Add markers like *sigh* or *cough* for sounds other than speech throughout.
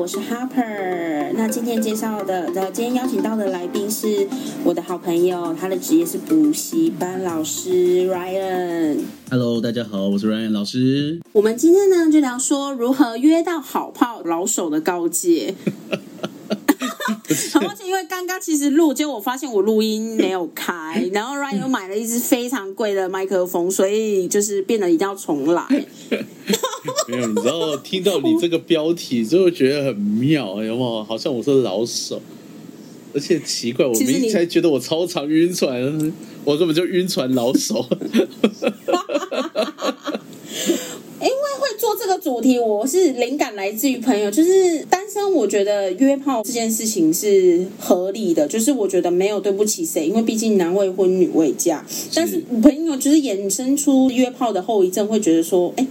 我是 Harper。那今天介绍的，呃今天邀请到的来宾是我的好朋友，他的职业是补习班老师 Ryan。Hello，大家好，我是 Ryan 老师。我们今天呢，就聊说如何约到好炮老手的告诫。*laughs* 而且因为刚刚其实录，结果我发现我录音没有开，*laughs* 然后 Ryan 又买了一支非常贵的麦克风，所以就是变得一定要重来。*laughs* 没有，你知道听到你这个标题就会觉得很妙，有没有？好像我是老手，而且奇怪，我明才觉得我超常晕船，我根本就晕船老手。*laughs* 因为会做这个主题，我是灵感来自于朋友，就是单身，我觉得约炮这件事情是合理的，就是我觉得没有对不起谁，因为毕竟男未婚女未嫁。但是朋友就是衍生出约炮的后遗症，会觉得说，哎。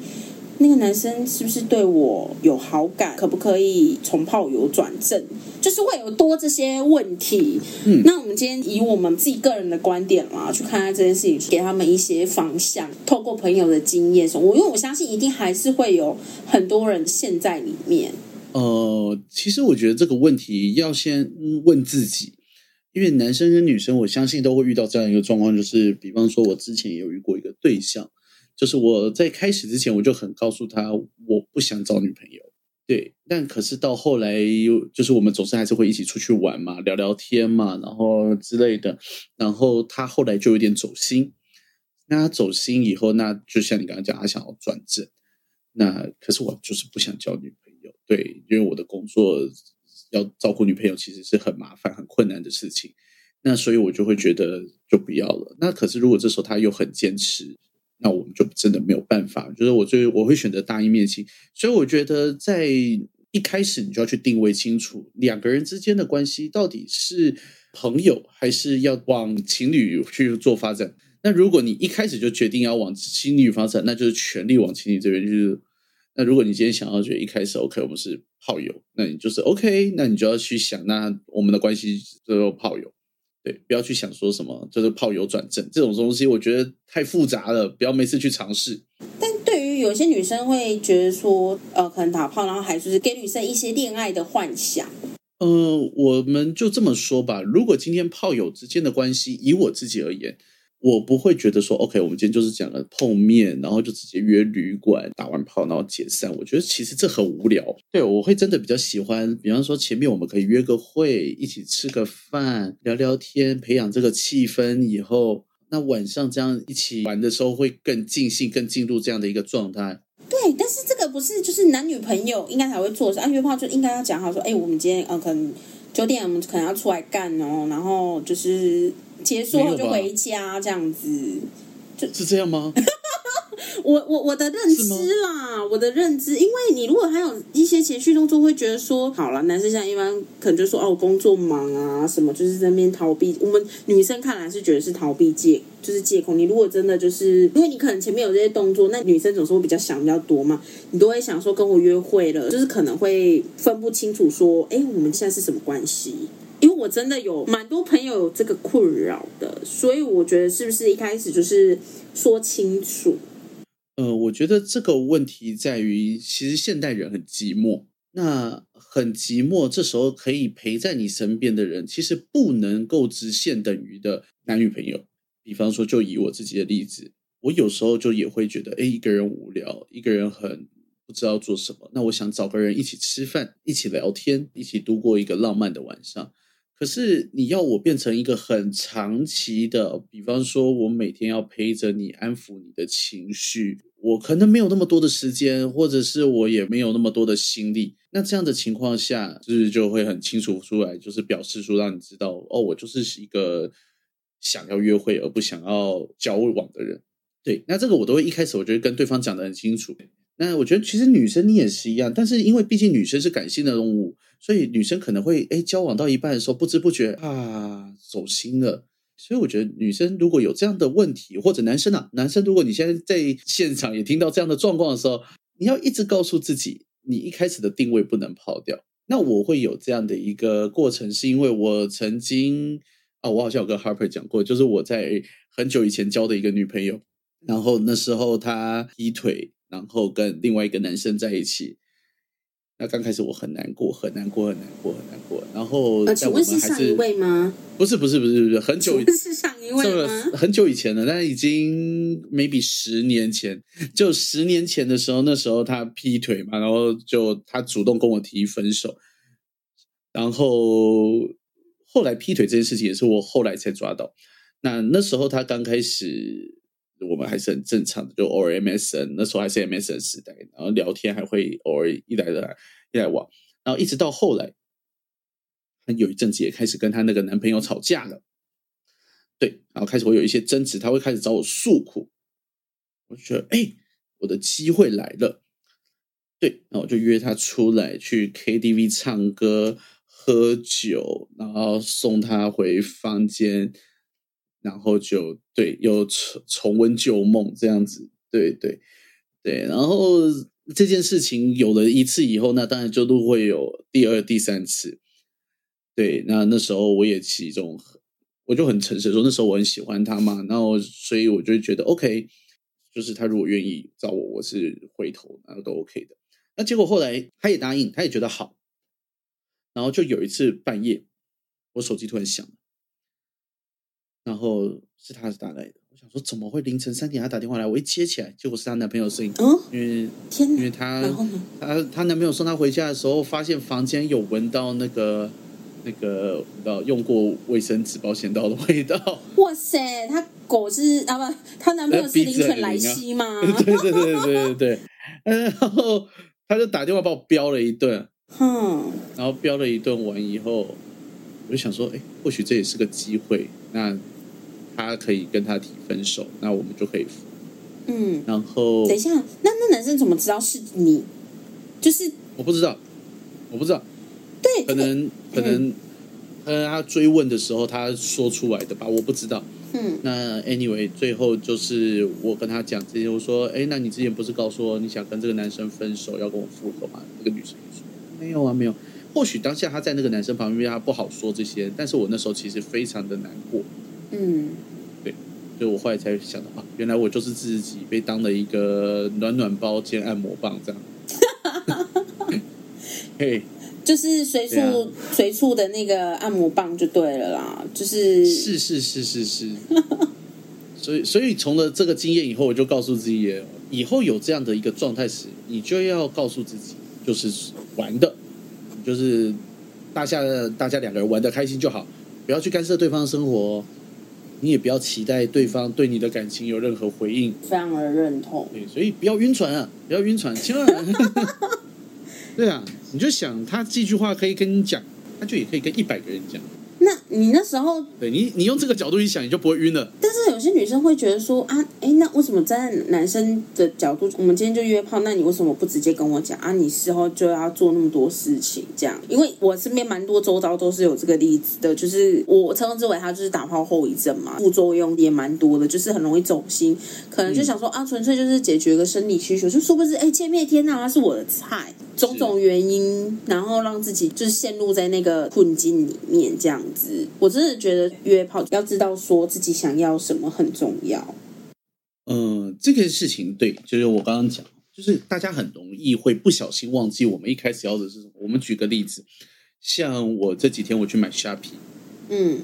那个男生是不是对我有好感？可不可以从炮友转正？就是会有多这些问题。嗯那我们今天以我们自己个人的观点嘛，去看待这件事情，给他们一些方向。透过朋友的经验，我因为我相信一定还是会有很多人陷在里面。呃，其实我觉得这个问题要先问自己，因为男生跟女生，我相信都会遇到这样一个状况，就是比方说，我之前也有遇过一个对象，就是我在开始之前我就很告诉他，我不想找女朋友。对，但可是到后来，就是我们总是还是会一起出去玩嘛，聊聊天嘛，然后之类的。然后他后来就有点走心，那他走心以后，那就像你刚刚讲，他想要转正。那可是我就是不想交女朋友，对，因为我的工作要照顾女朋友，其实是很麻烦、很困难的事情。那所以我就会觉得就不要了。那可是如果这时候他又很坚持，那我们就真的没有办法。就是我最我会选择大义灭亲。所以我觉得在一开始你就要去定位清楚两个人之间的关系到底是朋友还是要往情侣去做发展。那如果你一开始就决定要往情侣发展，那就是全力往情侣这边。就是那如果你今天想要觉得一开始 OK，我们是炮友，那你就是 OK，那你就要去想，那我们的关系就是炮友。对，不要去想说什么就是炮友转正这种东西，我觉得太复杂了，不要每次去尝试。但对于有些女生会觉得说，呃，可能打炮，然后还就是给女生一些恋爱的幻想。呃，我们就这么说吧，如果今天炮友之间的关系，以我自己而言，我不会觉得说，OK，我们今天就是讲了碰面，然后就直接约旅馆打完炮，然后解散。我觉得其实这很无聊。对，我会真的比较喜欢，比方说前面我们可以约个会，一起吃个饭，聊聊天，培养这个气氛。以后那晚上这样一起玩的时候，会更尽兴，更进入这样的一个状态。对，但是这个不是就是男女朋友应该才会做的事，啊，约炮就应该要讲好说，哎，我们今天呃可能九点我们可能要出来干哦，然后就是结束后就回家这样子。是这样吗？*laughs* 我我我的认知啦，我的认知，因为你如果还有一些情绪动作，会觉得说，好了，男生现在一般可能就说哦，我工作忙啊，什么就是在那边逃避。我们女生看来是觉得是逃避借，就是借口。你如果真的就是，因为你可能前面有这些动作，那女生总是会比较想比较多嘛，你都会想说跟我约会了，就是可能会分不清楚说，哎，我们现在是什么关系？因为我真的有蛮多朋友有这个困扰的，所以我觉得是不是一开始就是说清楚？呃，我觉得这个问题在于，其实现代人很寂寞。那很寂寞，这时候可以陪在你身边的人，其实不能够直线等于的男女朋友。比方说，就以我自己的例子，我有时候就也会觉得，哎，一个人无聊，一个人很不知道做什么。那我想找个人一起吃饭，一起聊天，一起度过一个浪漫的晚上。可是你要我变成一个很长期的，比方说，我每天要陪着你，安抚你的情绪，我可能没有那么多的时间，或者是我也没有那么多的心力。那这样的情况下，就是就会很清楚出来，就是表示出让你知道，哦，我就是一个想要约会而不想要交往的人。对，那这个我都会一开始我觉得跟对方讲的很清楚。那我觉得其实女生你也是一样，但是因为毕竟女生是感性的动物，所以女生可能会哎交往到一半的时候不知不觉啊走心了。所以我觉得女生如果有这样的问题，或者男生啊，男生如果你现在在现场也听到这样的状况的时候，你要一直告诉自己，你一开始的定位不能跑掉。那我会有这样的一个过程，是因为我曾经啊，我好像有跟 Harper 讲过，就是我在很久以前交的一个女朋友，然后那时候她劈腿。然后跟另外一个男生在一起，那刚开始我很难过，很难过，很难过，很难过。然后，呃，请问是上一位吗？不是，不是，不是，不是，很久是上一位吗？很久以前了，但已经 maybe 十年前，就十年前的时候，那时候他劈腿嘛，然后就他主动跟我提分手，然后后来劈腿这件事情也是我后来才抓到。那那时候他刚开始。我们还是很正常的，就偶尔 MSN，那时候还是 MSN 时代，然后聊天还会偶尔一来来一来往，然后一直到后来，有一阵子也开始跟他那个男朋友吵架了，对，然后开始会有一些争执，他会开始找我诉苦，我就觉得哎，我的机会来了，对，那我就约他出来去 KTV 唱歌喝酒，然后送他回房间。然后就对，又重重温旧梦这样子，对对对。然后这件事情有了一次以后，那当然就都会有第二、第三次。对，那那时候我也其中，我就很诚实说，那时候我很喜欢他嘛，然后所以我就觉得 OK，就是他如果愿意找我，我是回头，然后都 OK 的。那结果后来他也答应，他也觉得好。然后就有一次半夜，我手机突然响了。然后是他打来的，我想说怎么会凌晨三点他打电话来？我一接起来，结果是她男朋友的声音。嗯，因为天，因为他他他男朋友送她回家的时候，发现房间有闻到那个那个呃用过卫生纸、保险刀的味道。*laughs* 哇塞，他狗是啊不，她男朋友是灵犬莱西吗？对 *laughs* 对对对对对对。然后他就打电话把我飙了一顿。哼，然后飙了一顿完以后，我就想说，哎，或许这也是个机会。那他可以跟他提分手，那我们就可以。嗯，然后等一下，那那男生怎么知道是你？就是我不知道，我不知道。对，可能可能呃，他追问的时候他说出来的吧，我不知道。嗯，那 anyway，最后就是我跟他讲这些，我说，哎，那你之前不是告诉我你想跟这个男生分手，要跟我复合吗？那个女生说没有啊，没有。或许当下他在那个男生旁边，他不好说这些，但是我那时候其实非常的难过。嗯，对，所以我后来才想到啊，原来我就是自己被当了一个暖暖包兼按摩棒这样。*laughs* 嘿，就是随处随处的那个按摩棒就对了啦，就是是是是是是。*laughs* 所以所以从了这个经验以后，我就告诉自己，以后有这样的一个状态时，你就要告诉自己，就是玩的，就是大家大家两个人玩的开心就好，不要去干涉对方的生活。你也不要期待对方对你的感情有任何回应，非常的认同。对，所以不要晕船啊，不要晕船，千万。*laughs* 对啊，你就想他这句话可以跟你讲，他就也可以跟一百个人讲。那你那时候，对你，你用这个角度一想，你就不会晕了。但是有些女生会觉得说啊，哎，那为什么站在男生的角度，我们今天就约炮，那你为什么不直接跟我讲啊？你事后就要做那么多事情，这样？因为我身边蛮多周遭都是有这个例子的，就是我称之为他就是打炮后遗症嘛，副作用也蛮多的，就是很容易走心，可能就想说啊，纯粹就是解决个生理需求，就说不是哎，见面天哪，他是我的菜，种种原因，然后让自己就是陷入在那个困境里面，这样子，我真的。觉得约炮要知道说自己想要什么很重要。嗯，这个事情对，就是我刚刚讲，就是大家很容易会不小心忘记我们一开始要的是什么。我们举个例子，像我这几天我去买虾皮，嗯，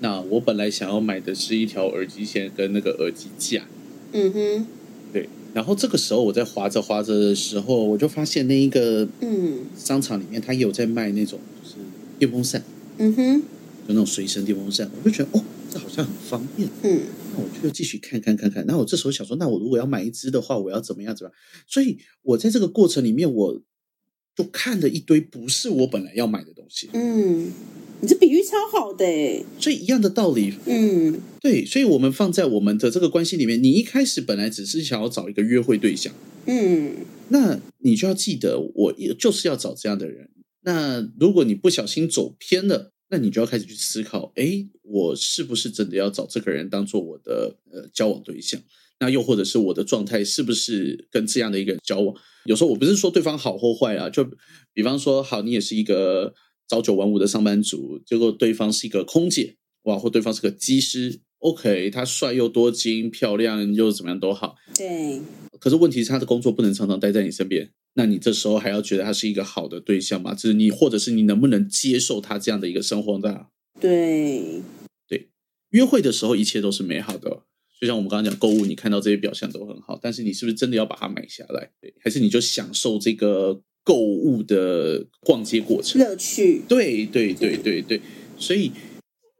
那我本来想要买的是一条耳机线跟那个耳机架，嗯哼，对。然后这个时候我在划着划着的时候，我就发现那一个嗯商场里面他有在卖那种就是电风扇，嗯哼。就那种随身电风扇，我就觉得哦，这好像很方便。嗯，那我就继续看看看看。那我这时候想说，那我如果要买一支的话，我要怎么样？怎么样？所以我在这个过程里面，我就看了一堆不是我本来要买的东西。嗯，你这比喻超好的。所以一样的道理。嗯，对。所以我们放在我们的这个关系里面，你一开始本来只是想要找一个约会对象。嗯，那你就要记得，我就是要找这样的人。那如果你不小心走偏了。那你就要开始去思考，哎，我是不是真的要找这个人当做我的呃交往对象？那又或者是我的状态是不是跟这样的一个人交往？有时候我不是说对方好或坏啊，就比方说，好，你也是一个朝九晚五的上班族，结果对方是一个空姐，哇，或对方是个机师，OK，他帅又多金，漂亮又怎么样都好。对。可是问题是，他的工作不能常常待在你身边，那你这时候还要觉得他是一个好的对象吗？就是你，或者是你能不能接受他这样的一个生活的？对。对，约会的时候一切都是美好的，就像我们刚刚讲购物，你看到这些表象都很好，但是你是不是真的要把它买下来？对，还是你就享受这个购物的逛街过程乐趣？对对对对对，所以。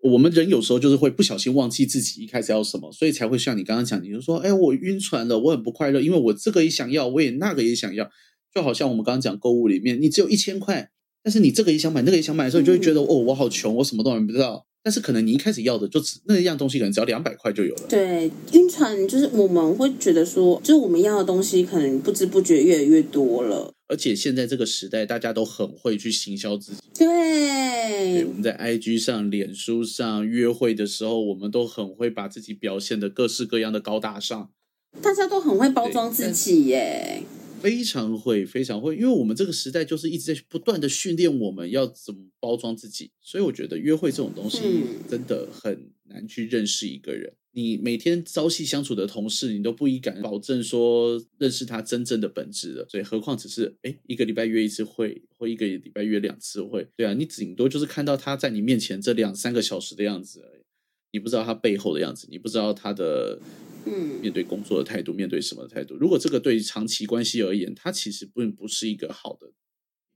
我们人有时候就是会不小心忘记自己一开始要什么，所以才会像你刚刚讲，你就说，哎，我晕船了，我很不快乐，因为我这个也想要，我也那个也想要，就好像我们刚刚讲购物里面，你只有一千块，但是你这个也想买，那个也想买的时候，你就会觉得，哦，我好穷，我什么都买不到。但是可能你一开始要的就只那一样东西，可能只要两百块就有了。对，晕船就是我们会觉得说，就是我们要的东西，可能不知不觉越来越多了。而且现在这个时代，大家都很会去行销自己。对，我们在 IG 上、脸书上约会的时候，我们都很会把自己表现的各式各样的高大上。大家都很会包装自己耶。非常会，非常会，因为我们这个时代就是一直在不断的训练我们要怎么包装自己，所以我觉得约会这种东西真的很难去认识一个人。你每天朝夕相处的同事，你都不一敢保证说认识他真正的本质了，所以何况只是哎一个礼拜约一次会，或一个礼拜约两次会，对啊，你顶多就是看到他在你面前这两三个小时的样子而已，你不知道他背后的样子，你不知道他的。嗯，面对工作的态度，面对什么的态度？如果这个对于长期关系而言，它其实并不是一个好的。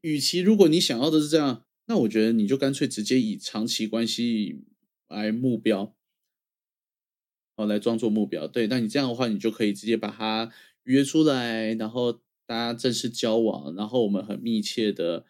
与其如果你想要的是这样，那我觉得你就干脆直接以长期关系来目标，哦，来装作目标。对，那你这样的话，你就可以直接把它约出来，然后大家正式交往，然后我们很密切的，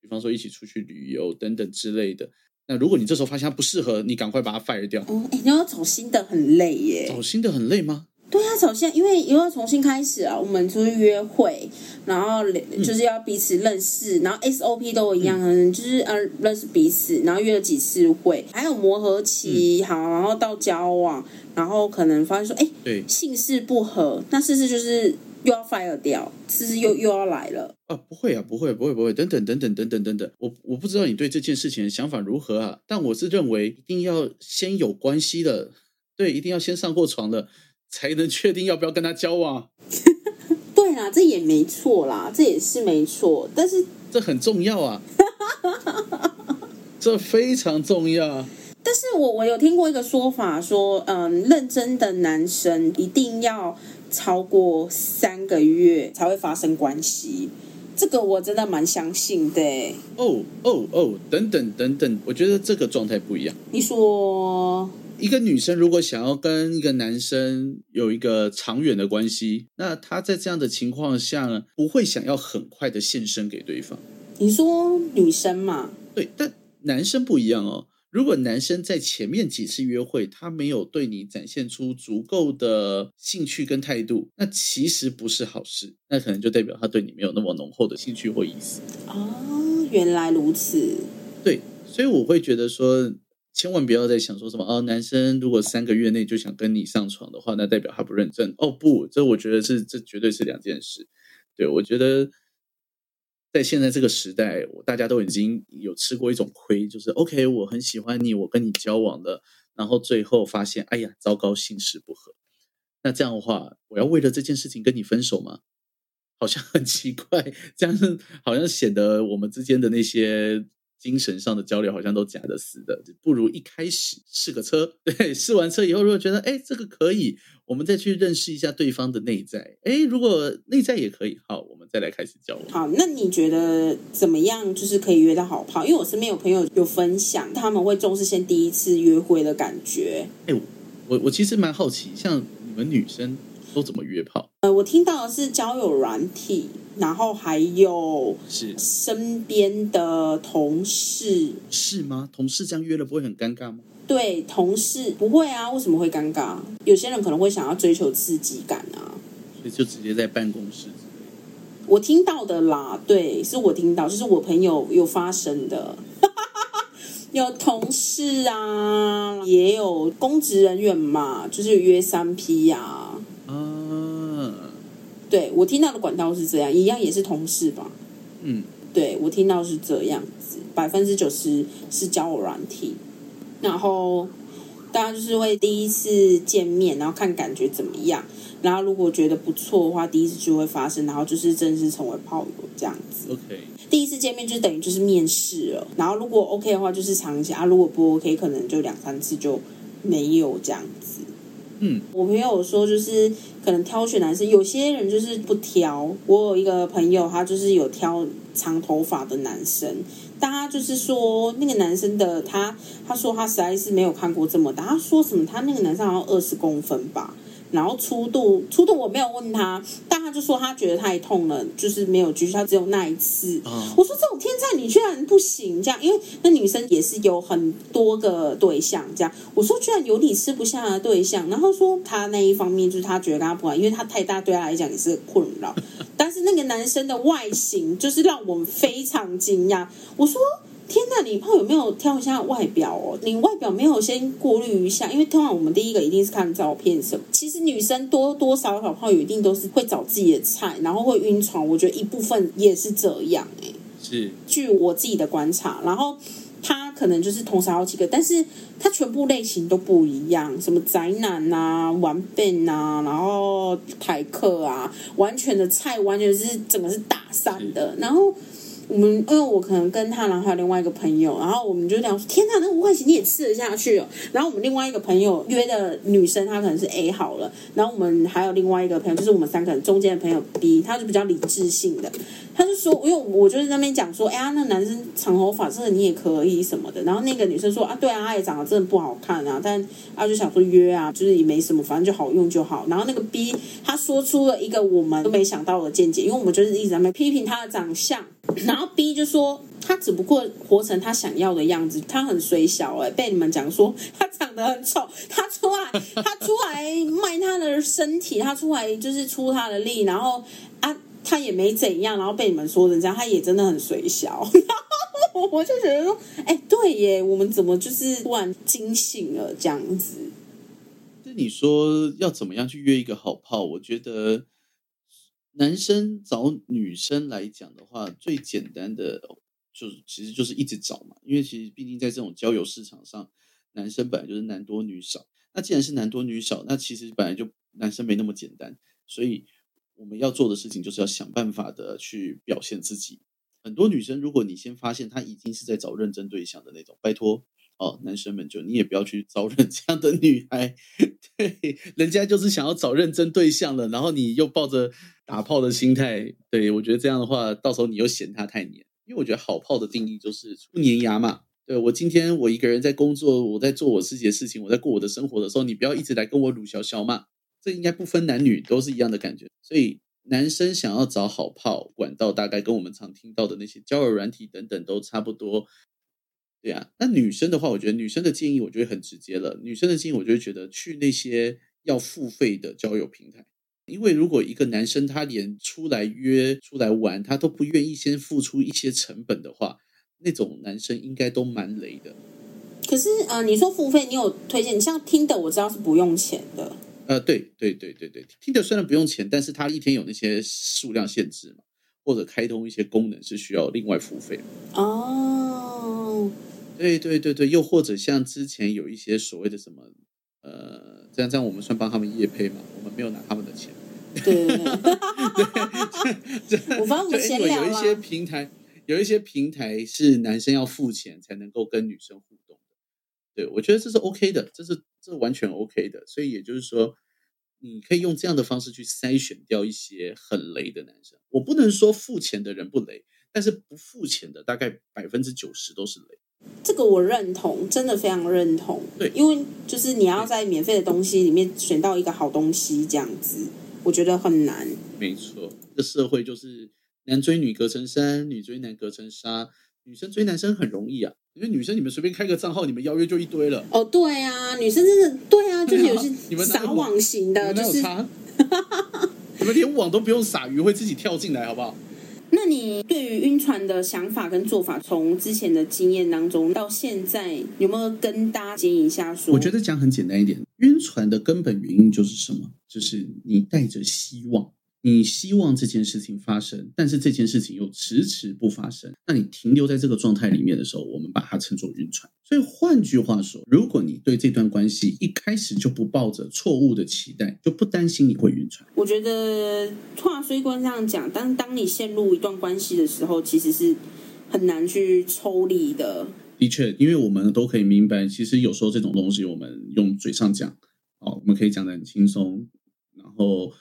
比方说一起出去旅游等等之类的。那如果你这时候发现他不适合，你赶快把他 fire 掉。哦，你要找新的很累耶。找新的很累吗？对啊，找新，因为又要重新开始啊。我们出去约会，然后就是要彼此认识，然后 SOP 都一样，就是呃认识彼此，然后约了几次会，还有磨合期，好，然后到交往，然后可能发现说，哎，对，姓氏不合，那事实就是。又要 fire 掉，是不是又又要来了啊！不会啊，不会，不会，不会，等等，等等，等等，等等，我我不知道你对这件事情的想法如何啊？但我是认为一定要先有关系的，对，一定要先上过床的，才能确定要不要跟他交往。*laughs* 对啊，这也没错啦，这也是没错，但是这很重要啊，*laughs* 这非常重要。但是我我有听过一个说法，说嗯，认真的男生一定要。超过三个月才会发生关系，这个我真的蛮相信的。哦哦哦，等等等等，我觉得这个状态不一样。你说，一个女生如果想要跟一个男生有一个长远的关系，那她在这样的情况下不会想要很快的献身给对方。你说女生嘛？对，但男生不一样哦。如果男生在前面几次约会，他没有对你展现出足够的兴趣跟态度，那其实不是好事，那可能就代表他对你没有那么浓厚的兴趣或意思。哦，原来如此。对，所以我会觉得说，千万不要再想说什么哦，男生如果三个月内就想跟你上床的话，那代表他不认真。哦，不，这我觉得是这绝对是两件事。对我觉得。在现在这个时代，大家都已经有吃过一种亏，就是 OK，我很喜欢你，我跟你交往了，然后最后发现，哎呀，糟糕，性事不合。那这样的话，我要为了这件事情跟你分手吗？好像很奇怪，这样好像显得我们之间的那些。精神上的交流好像都假的死的，不如一开始试个车，*laughs* 对，试完车以后，如果觉得哎这个可以，我们再去认识一下对方的内在，哎，如果内在也可以，好，我们再来开始交往。好，那你觉得怎么样？就是可以约到好炮？因为我身边有朋友有分享，他们会重视先第一次约会的感觉。哎，我我其实蛮好奇，像你们女生都怎么约炮？呃，我听到的是交友软体。然后还有是身边的同事是吗？同事这样约了不会很尴尬吗？对，同事不会啊，为什么会尴尬？有些人可能会想要追求刺激感啊，所以就直接在办公室。我听到的啦，对，是我听到，就是我朋友有发生的，*laughs* 有同事啊，也有公职人员嘛，就是约三 P 呀。对我听到的管道是这样，一样也是同事吧。嗯，对我听到是这样子，百分之九十是交友软体。然后大家就是会第一次见面，然后看感觉怎么样，然后如果觉得不错的话，第一次就会发生，然后就是正式成为炮友这样子。OK，第一次见面就等于就是面试了，然后如果 OK 的话就是尝一下啊，如果不 OK 可能就两三次就没有这样子。嗯，我朋友说就是可能挑选男生，有些人就是不挑。我有一个朋友，他就是有挑长头发的男生，但他就是说那个男生的他，他说他实在是没有看过这么大。他说什么？他那个男生好像二十公分吧。然后粗度，粗度我没有问他，他就说他觉得太痛了，就是没有继续，他只有那一次。啊我说这种天才你居然不行，这样，因为那女生也是有很多个对象，这样。我说居然有你吃不下的对象，然后说他那一方面就是他觉得跟他不好，因为他太大对他来讲也是个困扰。*laughs* 但是那个男生的外形就是让我们非常惊讶。我说。天呐，你炮有没有挑一下外表哦？你外表没有先过滤一下，因为通常我们第一个一定是看照片什么。其实女生多多少少炮友一定都是会找自己的菜，然后会晕船。我觉得一部分也是这样哎、是据我自己的观察，然后他可能就是同时好几个，但是他全部类型都不一样，什么宅男啊、玩笨啊，然后台客啊，完全的菜完全是整个是打散的，然后。我们因为我可能跟他，然后还有另外一个朋友，然后我们就聊说：“天呐，那五块钱你也吃得下去哦？”然后我们另外一个朋友约的女生，她可能是 A 好了，然后我们还有另外一个朋友，就是我们三个人中间的朋友 B，他是比较理智性的，他就说，因为我就是在那边讲说，哎呀，那男生长头发，这个你也可以什么的。然后那个女生说啊，对啊，他也长得真的不好看啊，但他就想说约啊，就是也没什么，反正就好用就好。然后那个 B 他说出了一个我们都没想到的见解，因为我们就是一直在那边批评他的长相，然后 B 就说。他只不过活成他想要的样子，他很水小哎、被你们讲说他长得很丑，他出来他出来卖他的身体，他出来就是出他的力，然后啊他也没怎样，然后被你们说成这样，他也真的很水小，*laughs* 我就觉得说，哎、对耶，我们怎么就是突然惊醒了这样子？那你说要怎么样去约一个好炮？我觉得男生找女生来讲的话，最简单的就是其实就是一直找嘛，因为其实毕竟在这种交友市场上，男生本来就是男多女少。那既然是男多女少，那其实本来就男生没那么简单，所以我们要做的事情就是要想办法的去表现自己。很多女生，如果你先发现她已经是在找认真对象的那种，拜托哦，男生们就你也不要去招认这样的女孩，*laughs* 对，人家就是想要找认真对象了，然后你又抱着打炮的心态，对我觉得这样的话，到时候你又嫌他太黏，因为我觉得好炮的定义就是不粘牙嘛。对我今天我一个人在工作，我在做我自己的事情，我在过我的生活的时候，你不要一直来跟我鲁小小嘛，这应该不分男女都是一样的感觉。所以男生想要找好炮管道，大概跟我们常听到的那些交友软体等等都差不多。对啊，那女生的话，我觉得女生的建议我觉得很直接了。女生的建议，我就会觉得去那些要付费的交友平台，因为如果一个男生他连出来约、出来玩，他都不愿意先付出一些成本的话，那种男生应该都蛮雷的。可是呃，你说付费，你有推荐？你像听的我知道是不用钱的，呃，对对对对对，听的虽然不用钱，但是他一天有那些数量限制嘛，或者开通一些功能是需要另外付费的。哦，对对对对，又或者像之前有一些所谓的什么，呃，这样这样我们算帮他们业配嘛？我们没有拿他们的钱。对对对，*laughs* 我反正我们就闲 anyway，聊有一些。平台，有一些平台是男生要付钱才能够跟女生互动的。对，我觉得这是 OK 的，这是这完全 OK 的。所以也就是说，你可以用这样的方式去筛选掉一些很雷的男生。我不能说付钱的人不雷，但是不付钱的大概百分之九十都是雷。这个我认同，真的非常认同。对因为就是你要在免费的东西里面选到一个好东西，这样子，我觉得很难。没错，这社会就是男追女隔层山，女追男隔层纱。女生追男生很容易啊，因为女生你们随便开个账号，你们邀约就一堆了。哦，对啊，女生真的对啊，就是有些你们撒网型的，就是。*laughs* 你们连网都不用撒鱼，会自己跳进来，好不好？那你对于晕船的想法跟做法，从之前的经验当中到现在，有没有跟大家建议一下说？我觉得讲很简单一点，晕船的根本原因就是什么？就是你带着希望，你希望这件事情发生，但是这件事情又迟迟不发生，那你停留在这个状态里面的时候，我们把它称作晕船。所以换句话说，如果你对这段关系一开始就不抱着错误的期待，就不担心你会晕船。我觉得话虽然这样讲，但当你陷入一段关系的时候，其实是很难去抽离的。的确，因为我们都可以明白，其实有时候这种东西，我们用嘴上讲，哦，我们可以讲的很轻松，然后。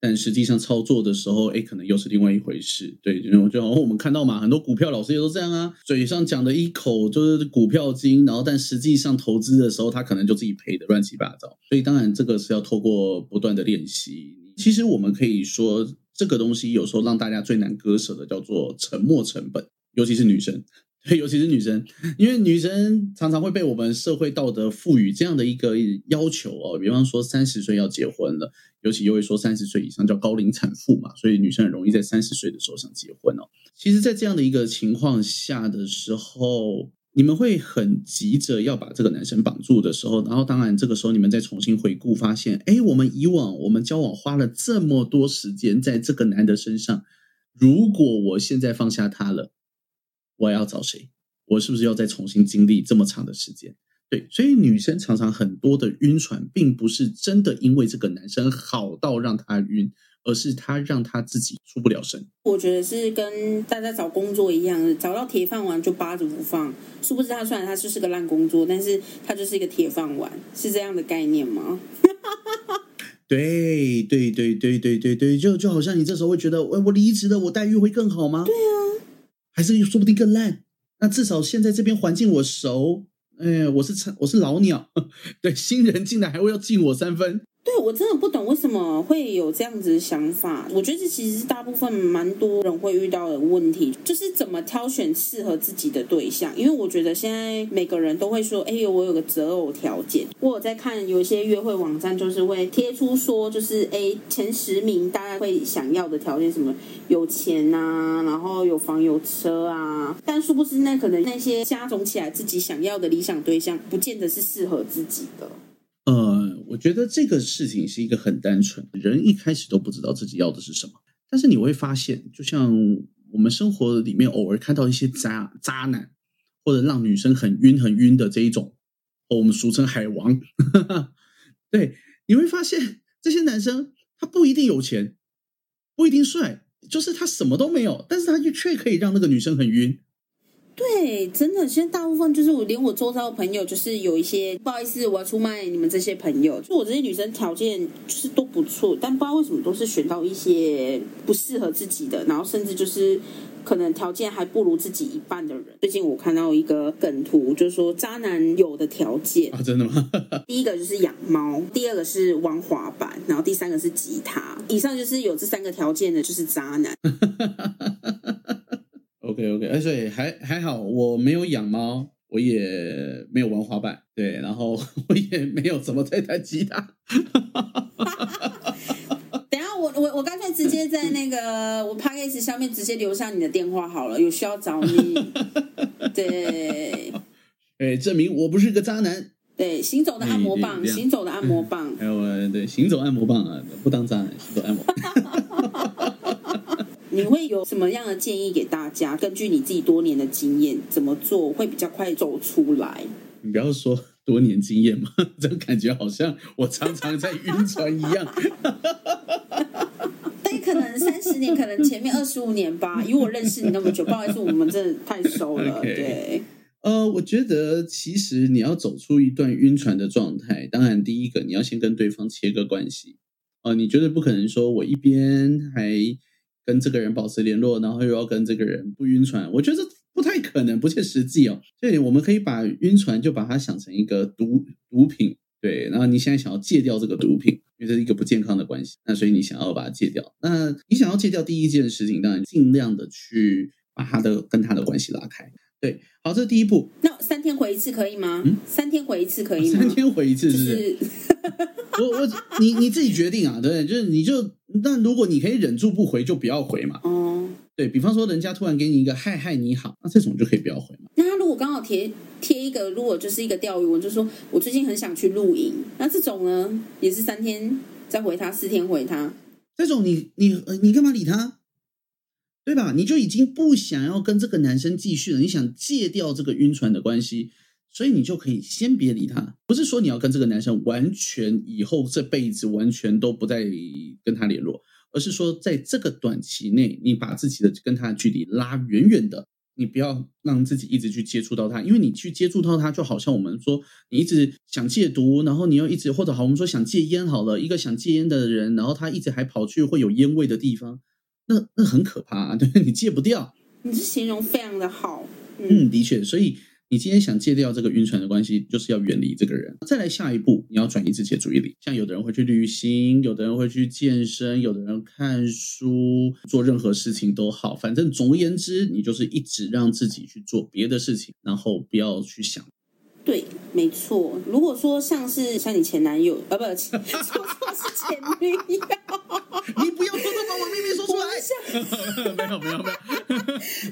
但实际上操作的时候，哎，可能又是另外一回事。对，就就我们看到嘛，很多股票老师也都这样啊，嘴上讲的一口就是股票金，然后但实际上投资的时候，他可能就自己赔的乱七八糟。所以当然这个是要透过不断的练习。其实我们可以说，这个东西有时候让大家最难割舍的叫做沉默成本，尤其是女生。对尤其是女生，因为女生常常会被我们社会道德赋予这样的一个要求哦，比方说三十岁要结婚了，尤其又会说三十岁以上叫高龄产妇嘛，所以女生很容易在三十岁的时候想结婚哦。其实，在这样的一个情况下的时候，你们会很急着要把这个男生绑住的时候，然后当然这个时候你们再重新回顾，发现，哎，我们以往我们交往花了这么多时间在这个男的身上，如果我现在放下他了。我要找谁？我是不是要再重新经历这么长的时间？对，所以女生常常很多的晕船，并不是真的因为这个男生好到让她晕，而是他让她自己出不了身。我觉得是跟大家找工作一样，找到铁饭碗就扒着不放。殊不知他虽然他就是个烂工作，但是他就是一个铁饭碗，是这样的概念吗？*laughs* 对对对对对对对，就就好像你这时候会觉得，我我离职了，我待遇会更好吗？对啊。还是说不定更烂。那至少现在这边环境我熟，哎，我是我是老鸟，*laughs* 对新人进来还会要敬我三分。对，我真的不懂为什么会有这样子的想法。我觉得这其实是大部分蛮多人会遇到的问题，就是怎么挑选适合自己的对象。因为我觉得现在每个人都会说：“哎呦，我有个择偶条件。”我有在看有一些约会网站，就是会贴出说，就是哎前十名大家会想要的条件，什么有钱啊，然后有房有车啊。但殊不知，那可能那些加总起来自己想要的理想对象，不见得是适合自己的。觉得这个事情是一个很单纯，人一开始都不知道自己要的是什么。但是你会发现，就像我们生活里面偶尔看到一些渣渣男，或者让女生很晕很晕的这一种，我们俗称海王。*laughs* 对，你会发现这些男生他不一定有钱，不一定帅，就是他什么都没有，但是他却可以让那个女生很晕。对，真的，现在大部分就是我连我周遭的朋友，就是有一些不好意思，我要出卖你们这些朋友。就我这些女生条件就是都不错，但不知道为什么都是选到一些不适合自己的，然后甚至就是可能条件还不如自己一半的人。最近我看到一个梗图，就是说渣男有的条件啊，真的吗？*laughs* 第一个就是养猫，第二个是玩滑板，然后第三个是吉他。以上就是有这三个条件的，就是渣男。*laughs* OK OK，哎，所以还还好，我没有养猫，我也没有玩滑板，对，然后 *laughs* 我也没有怎么在弹吉他。*laughs* 等下，我我我干脆直接在那个我 p a c k a g e 下面直接留下你的电话好了，有需要找你。*laughs* 对，哎，证明我不是个渣男。对，行走的按摩棒，行走的按摩棒。还有，对，行走按摩棒啊，不当渣男，行走按摩。你会有什么样的建议给大家？根据你自己多年的经验，怎么做会比较快走出来？你不要说多年经验嘛，*laughs* 这感觉好像我常常在晕船一样。*laughs* 但可能三十年，可能前面二十五年吧。以我认识你那么久，不好意思，我们真的太熟了。*laughs* 对，呃，我觉得其实你要走出一段晕船的状态，当然第一个你要先跟对方切割关系。呃，你绝对不可能说我一边还。跟这个人保持联络，然后又要跟这个人不晕船，我觉得不太可能，不切实际哦。所以我们可以把晕船就把它想成一个毒毒品，对。然后你现在想要戒掉这个毒品，因为这是一个不健康的关系，那所以你想要把它戒掉。那你想要戒掉第一件事情，当然尽量的去把他的跟他的关系拉开。对，好，这是第一步。那三天回一次可以吗？三天回一次可以吗？*laughs* 三天回一次是。我我你你自己决定啊，对，就是你就那如果你可以忍住不回，就不要回嘛。哦，对比方说，人家突然给你一个嗨嗨你好，那这种就可以不要回嘛。那他如果刚好贴贴一个，如果就是一个钓鱼文，就说我最近很想去露营，那这种呢，也是三天再回他，四天回他。这种你你你干嘛理他？对吧？你就已经不想要跟这个男生继续了，你想戒掉这个晕船的关系，所以你就可以先别理他。不是说你要跟这个男生完全以后这辈子完全都不再跟他联络，而是说在这个短期内，你把自己的跟他的距离拉远远的。你不要让自己一直去接触到他，因为你去接触到他，就好像我们说你一直想戒毒，然后你又一直或者好，我们说想戒烟好了，一个想戒烟的人，然后他一直还跑去会有烟味的地方，那那很可怕，啊 *laughs* 对你戒不掉。你是形容非常的好，嗯，的确，所以。你今天想戒掉这个晕船的关系，就是要远离这个人。再来下一步，你要转移自己的注意力。像有的人会去旅行，有的人会去健身，有的人看书，做任何事情都好。反正总而言之，你就是一直让自己去做别的事情，然后不要去想。对，没错。如果说像是像你前男友啊，不，*laughs* 说错是前女友，*laughs* 你不要偷偷把我秘密说出来。没有没有没有，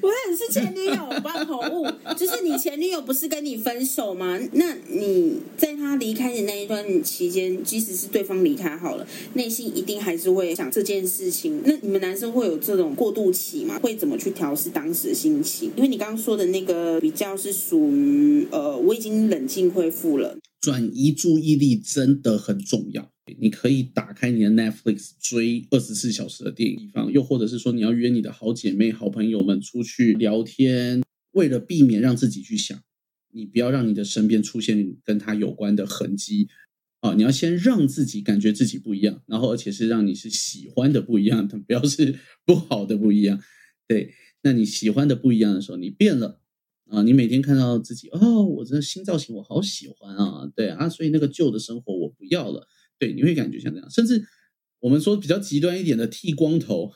不是是前女友，不要口误。就是你前女友不是跟你分手吗？那你在他离开的那一段期间，即使是对方离开好了，内心一定还是会想这件事情。那你们男生会有这种过渡期吗？会怎么去调试当时的心情？因为你刚刚说的那个比较是属于呃，我已经。冷静恢复了，转移注意力真的很重要。你可以打开你的 Netflix 追二十四小时的电影，方又或者是说你要约你的好姐妹、好朋友们出去聊天，为了避免让自己去想，你不要让你的身边出现跟他有关的痕迹啊！你要先让自己感觉自己不一样，然后而且是让你是喜欢的不一样，*laughs* 不要是不好的不一样。对，那你喜欢的不一样的时候，你变了。啊，你每天看到自己哦，我这新造型我好喜欢啊，对啊，所以那个旧的生活我不要了，对，你会感觉像这样，甚至我们说比较极端一点的剃光头，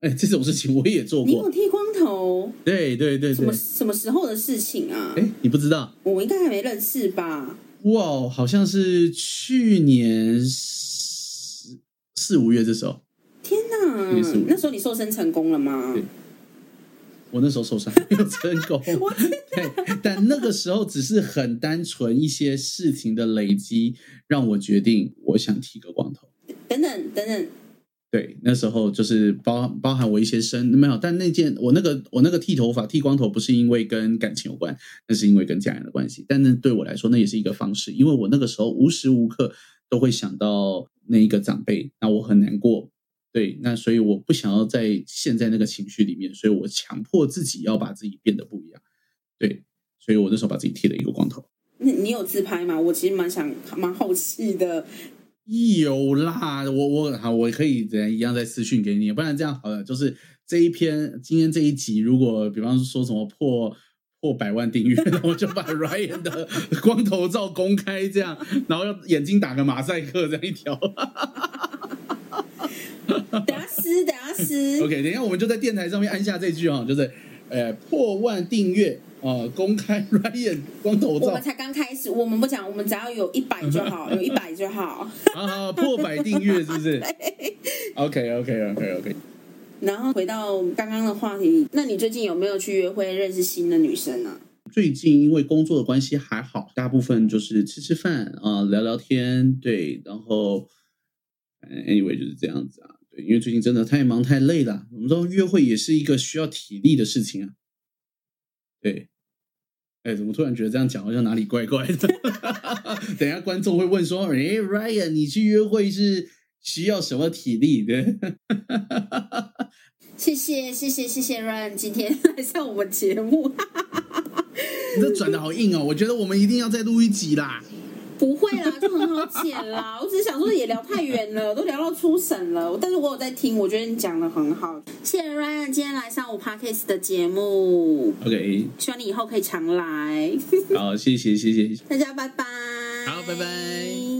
哎，这种事情我也做过。你有剃光头？对对对对。什么什么时候的事情啊？哎，你不知道？我应该还没认识吧？哇，好像是去年四四五月这时候。天哪！那时候你瘦身成功了吗？我那时候受伤 *laughs* 没有成功，*laughs* 对，但那个时候只是很单纯一些事情的累积，让我决定我想剃个光头。等等等等，对，那时候就是包包含我一些生没有，但那件我那个我那个剃头发剃光头不是因为跟感情有关，那是因为跟家人的关系。但那对我来说，那也是一个方式，因为我那个时候无时无刻都会想到那一个长辈，那我很难过。对，那所以我不想要在现在那个情绪里面，所以我强迫自己要把自己变得不一样。对，所以我那时候把自己剃了一个光头。你你有自拍吗？我其实蛮想蛮好奇的。有啦，我我好，我可以怎样一样再私讯给你，不然这样好了，就是这一篇今天这一集，如果比方说什么破破百万订阅，*laughs* 我就把 Ryan 的 *laughs* 光头照公开，这样，然后眼睛打个马赛克，这样一条。*laughs* 等下撕，等下撕。OK，等下我们就在电台上面按下这句哈，就是，呃，破万订阅啊，公开 Ryan 光头照。我们才刚开始，我们不讲，我们只要有一百就好，有一百就好。*laughs* 啊，破百订阅是不是？*laughs* OK，OK，OK，OK。然后回到刚刚的话题，那你最近有没有去约会认识新的女生呢？最近因为工作的关系还好，大部分就是吃吃饭啊，聊聊天，对，然后。Anyway，就是这样子啊，对，因为最近真的太忙太累了。我们知道约会也是一个需要体力的事情啊，对。哎，怎么突然觉得这样讲好像哪里怪怪的？*laughs* 等下观众会问说：“哎，Ryan，你去约会是需要什么体力的？”谢谢谢谢谢谢 Ryan 今天来上我们节目，*laughs* 你这转的好硬哦！我觉得我们一定要再录一集啦。不会啦，就很好剪啦。*laughs* 我只是想说，也聊太远了，都聊到出省了。但是我有在听，我觉得你讲的很好。谢谢 Ryan 今天来上我 Podcast 的节目。OK，希望你以后可以常来。好，谢谢谢谢，*laughs* 大家拜拜。好，拜拜。